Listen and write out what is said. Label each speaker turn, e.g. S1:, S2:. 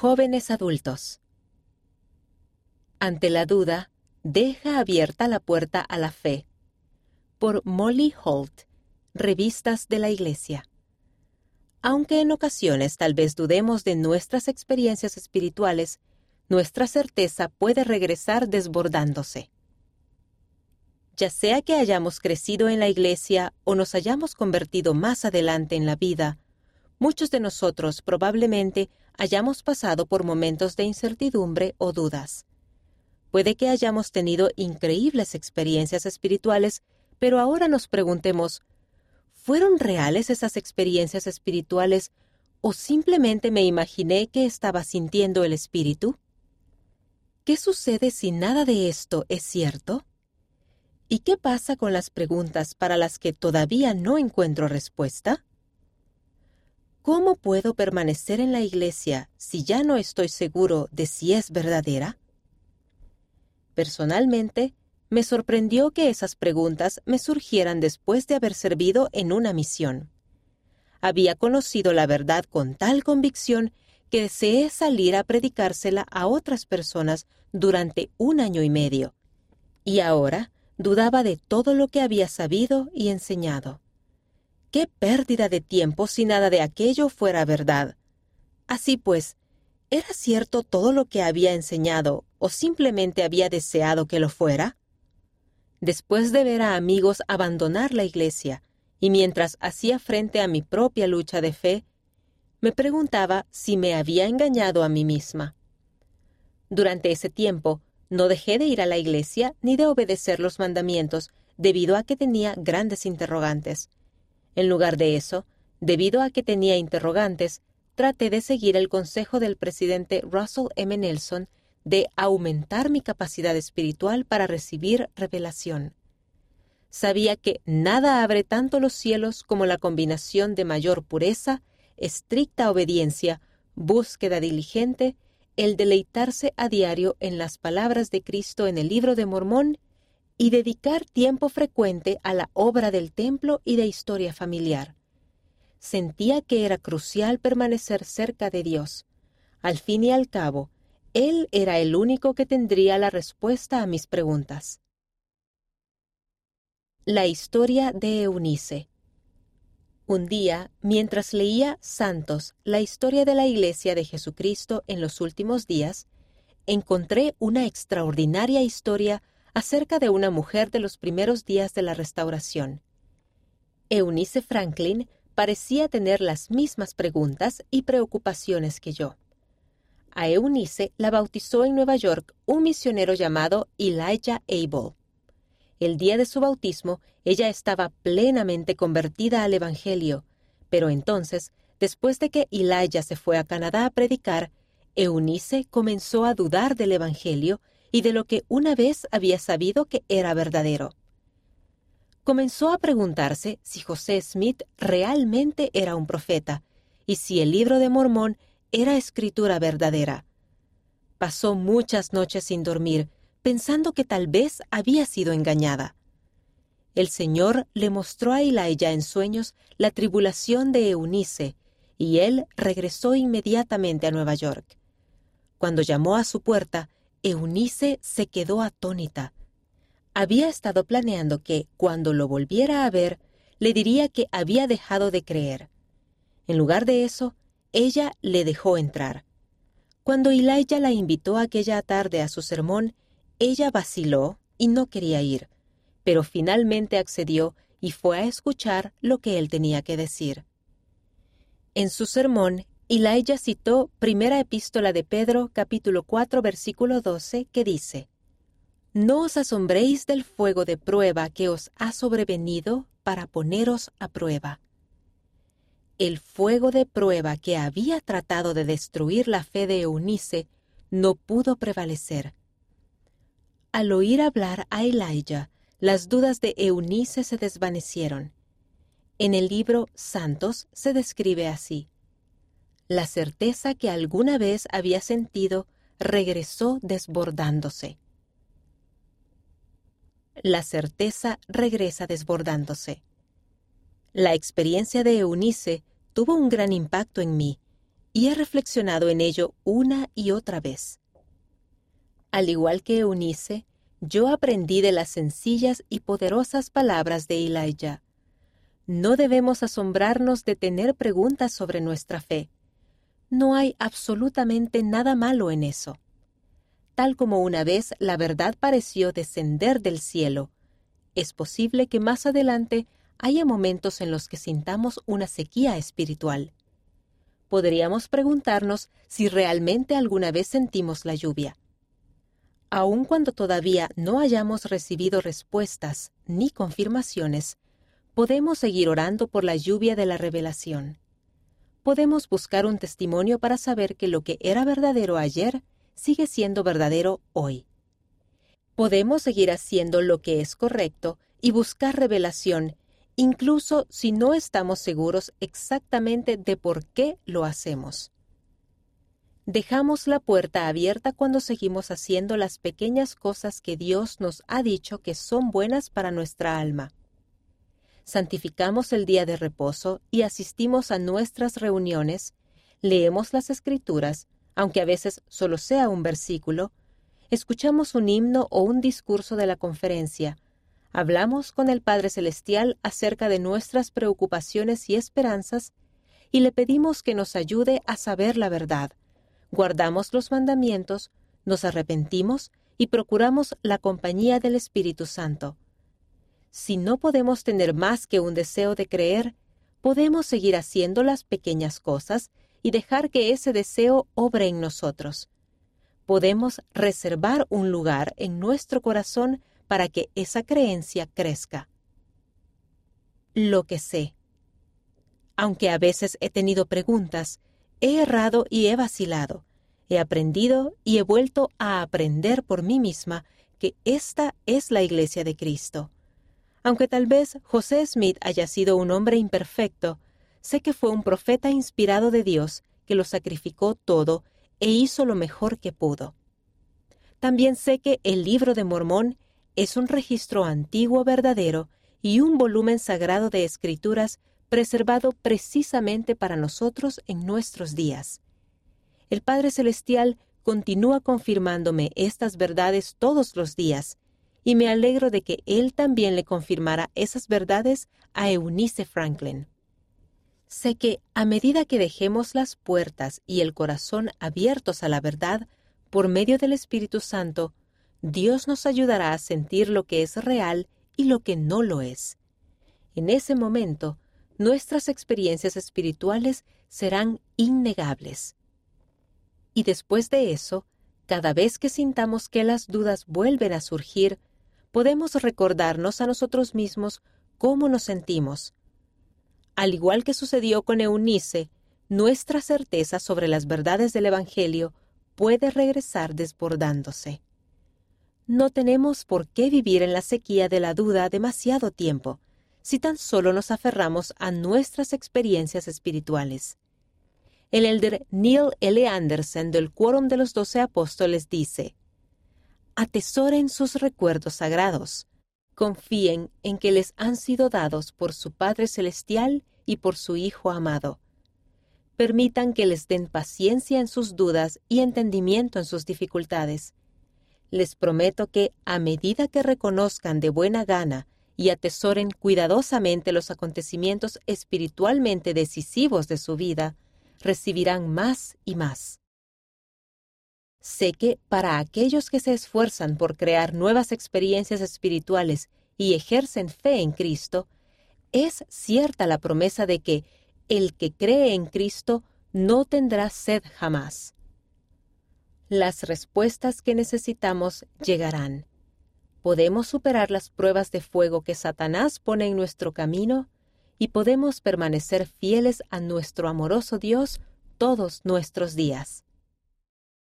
S1: Jóvenes adultos. Ante la duda, deja abierta la puerta a la fe. Por Molly Holt, Revistas de la Iglesia. Aunque en ocasiones tal vez dudemos de nuestras experiencias espirituales, nuestra certeza puede regresar desbordándose. Ya sea que hayamos crecido en la iglesia o nos hayamos convertido más adelante en la vida, muchos de nosotros probablemente hayamos pasado por momentos de incertidumbre o dudas. Puede que hayamos tenido increíbles experiencias espirituales, pero ahora nos preguntemos, ¿fueron reales esas experiencias espirituales o simplemente me imaginé que estaba sintiendo el espíritu? ¿Qué sucede si nada de esto es cierto? ¿Y qué pasa con las preguntas para las que todavía no encuentro respuesta? ¿Cómo puedo permanecer en la iglesia si ya no estoy seguro de si es verdadera? Personalmente, me sorprendió que esas preguntas me surgieran después de haber servido en una misión. Había conocido la verdad con tal convicción que deseé salir a predicársela a otras personas durante un año y medio, y ahora dudaba de todo lo que había sabido y enseñado. Qué pérdida de tiempo si nada de aquello fuera verdad. Así pues, ¿era cierto todo lo que había enseñado o simplemente había deseado que lo fuera? Después de ver a amigos abandonar la iglesia, y mientras hacía frente a mi propia lucha de fe, me preguntaba si me había engañado a mí misma. Durante ese tiempo, no dejé de ir a la iglesia ni de obedecer los mandamientos debido a que tenía grandes interrogantes. En lugar de eso, debido a que tenía interrogantes, traté de seguir el consejo del presidente Russell M. Nelson de aumentar mi capacidad espiritual para recibir revelación. Sabía que nada abre tanto los cielos como la combinación de mayor pureza, estricta obediencia, búsqueda diligente el deleitarse a diario en las palabras de Cristo en el libro de Mormón y dedicar tiempo frecuente a la obra del templo y de historia familiar. Sentía que era crucial permanecer cerca de Dios. Al fin y al cabo, Él era el único que tendría la respuesta a mis preguntas. La historia de Eunice un día, mientras leía Santos, la historia de la Iglesia de Jesucristo en los últimos días, encontré una extraordinaria historia acerca de una mujer de los primeros días de la restauración. Eunice Franklin parecía tener las mismas preguntas y preocupaciones que yo. A Eunice la bautizó en Nueva York un misionero llamado Elijah Abel. El día de su bautismo, ella estaba plenamente convertida al Evangelio, pero entonces, después de que Elijah se fue a Canadá a predicar, Eunice comenzó a dudar del Evangelio y de lo que una vez había sabido que era verdadero. Comenzó a preguntarse si José Smith realmente era un profeta y si el libro de Mormón era escritura verdadera. Pasó muchas noches sin dormir, pensando que tal vez había sido engañada. El Señor le mostró a Elijah en sueños la tribulación de Eunice, y él regresó inmediatamente a Nueva York. Cuando llamó a su puerta, Eunice se quedó atónita. Había estado planeando que, cuando lo volviera a ver, le diría que había dejado de creer. En lugar de eso, ella le dejó entrar. Cuando Elijah la invitó aquella tarde a su sermón, ella vaciló y no quería ir, pero finalmente accedió y fue a escuchar lo que él tenía que decir. En su sermón, Elijah citó Primera Epístola de Pedro, capítulo 4, versículo 12, que dice, No os asombréis del fuego de prueba que os ha sobrevenido para poneros a prueba. El fuego de prueba que había tratado de destruir la fe de Eunice no pudo prevalecer, al oír hablar a Elijah, las dudas de Eunice se desvanecieron. En el libro Santos se describe así. La certeza que alguna vez había sentido regresó desbordándose. La certeza regresa desbordándose. La experiencia de Eunice tuvo un gran impacto en mí, y he reflexionado en ello una y otra vez. Al igual que Eunice, yo aprendí de las sencillas y poderosas palabras de Elijah. No debemos asombrarnos de tener preguntas sobre nuestra fe. No hay absolutamente nada malo en eso. Tal como una vez la verdad pareció descender del cielo, es posible que más adelante haya momentos en los que sintamos una sequía espiritual. Podríamos preguntarnos si realmente alguna vez sentimos la lluvia. Aun cuando todavía no hayamos recibido respuestas ni confirmaciones, podemos seguir orando por la lluvia de la revelación. Podemos buscar un testimonio para saber que lo que era verdadero ayer sigue siendo verdadero hoy. Podemos seguir haciendo lo que es correcto y buscar revelación, incluso si no estamos seguros exactamente de por qué lo hacemos. Dejamos la puerta abierta cuando seguimos haciendo las pequeñas cosas que Dios nos ha dicho que son buenas para nuestra alma. Santificamos el día de reposo y asistimos a nuestras reuniones, leemos las escrituras, aunque a veces solo sea un versículo, escuchamos un himno o un discurso de la conferencia, hablamos con el Padre Celestial acerca de nuestras preocupaciones y esperanzas y le pedimos que nos ayude a saber la verdad, guardamos los mandamientos, nos arrepentimos y procuramos la compañía del Espíritu Santo. Si no podemos tener más que un deseo de creer, podemos seguir haciendo las pequeñas cosas y dejar que ese deseo obre en nosotros. Podemos reservar un lugar en nuestro corazón para que esa creencia crezca. Lo que sé. Aunque a veces he tenido preguntas, He errado y he vacilado. He aprendido y he vuelto a aprender por mí misma que esta es la iglesia de Cristo. Aunque tal vez José Smith haya sido un hombre imperfecto, sé que fue un profeta inspirado de Dios que lo sacrificó todo e hizo lo mejor que pudo. También sé que el libro de Mormón es un registro antiguo verdadero y un volumen sagrado de escrituras preservado precisamente para nosotros en nuestros días. El Padre Celestial continúa confirmándome estas verdades todos los días, y me alegro de que Él también le confirmara esas verdades a Eunice Franklin. Sé que a medida que dejemos las puertas y el corazón abiertos a la verdad, por medio del Espíritu Santo, Dios nos ayudará a sentir lo que es real y lo que no lo es. En ese momento, nuestras experiencias espirituales serán innegables. Y después de eso, cada vez que sintamos que las dudas vuelven a surgir, podemos recordarnos a nosotros mismos cómo nos sentimos. Al igual que sucedió con Eunice, nuestra certeza sobre las verdades del Evangelio puede regresar desbordándose. No tenemos por qué vivir en la sequía de la duda demasiado tiempo si tan solo nos aferramos a nuestras experiencias espirituales. El elder Neil L. Anderson del Quórum de los Doce Apóstoles dice, Atesoren sus recuerdos sagrados, confíen en que les han sido dados por su Padre Celestial y por su Hijo amado. Permitan que les den paciencia en sus dudas y entendimiento en sus dificultades. Les prometo que, a medida que reconozcan de buena gana y atesoren cuidadosamente los acontecimientos espiritualmente decisivos de su vida, recibirán más y más. Sé que para aquellos que se esfuerzan por crear nuevas experiencias espirituales y ejercen fe en Cristo, es cierta la promesa de que el que cree en Cristo no tendrá sed jamás. Las respuestas que necesitamos llegarán podemos superar las pruebas de fuego que Satanás pone en nuestro camino y podemos permanecer fieles a nuestro amoroso Dios todos nuestros días.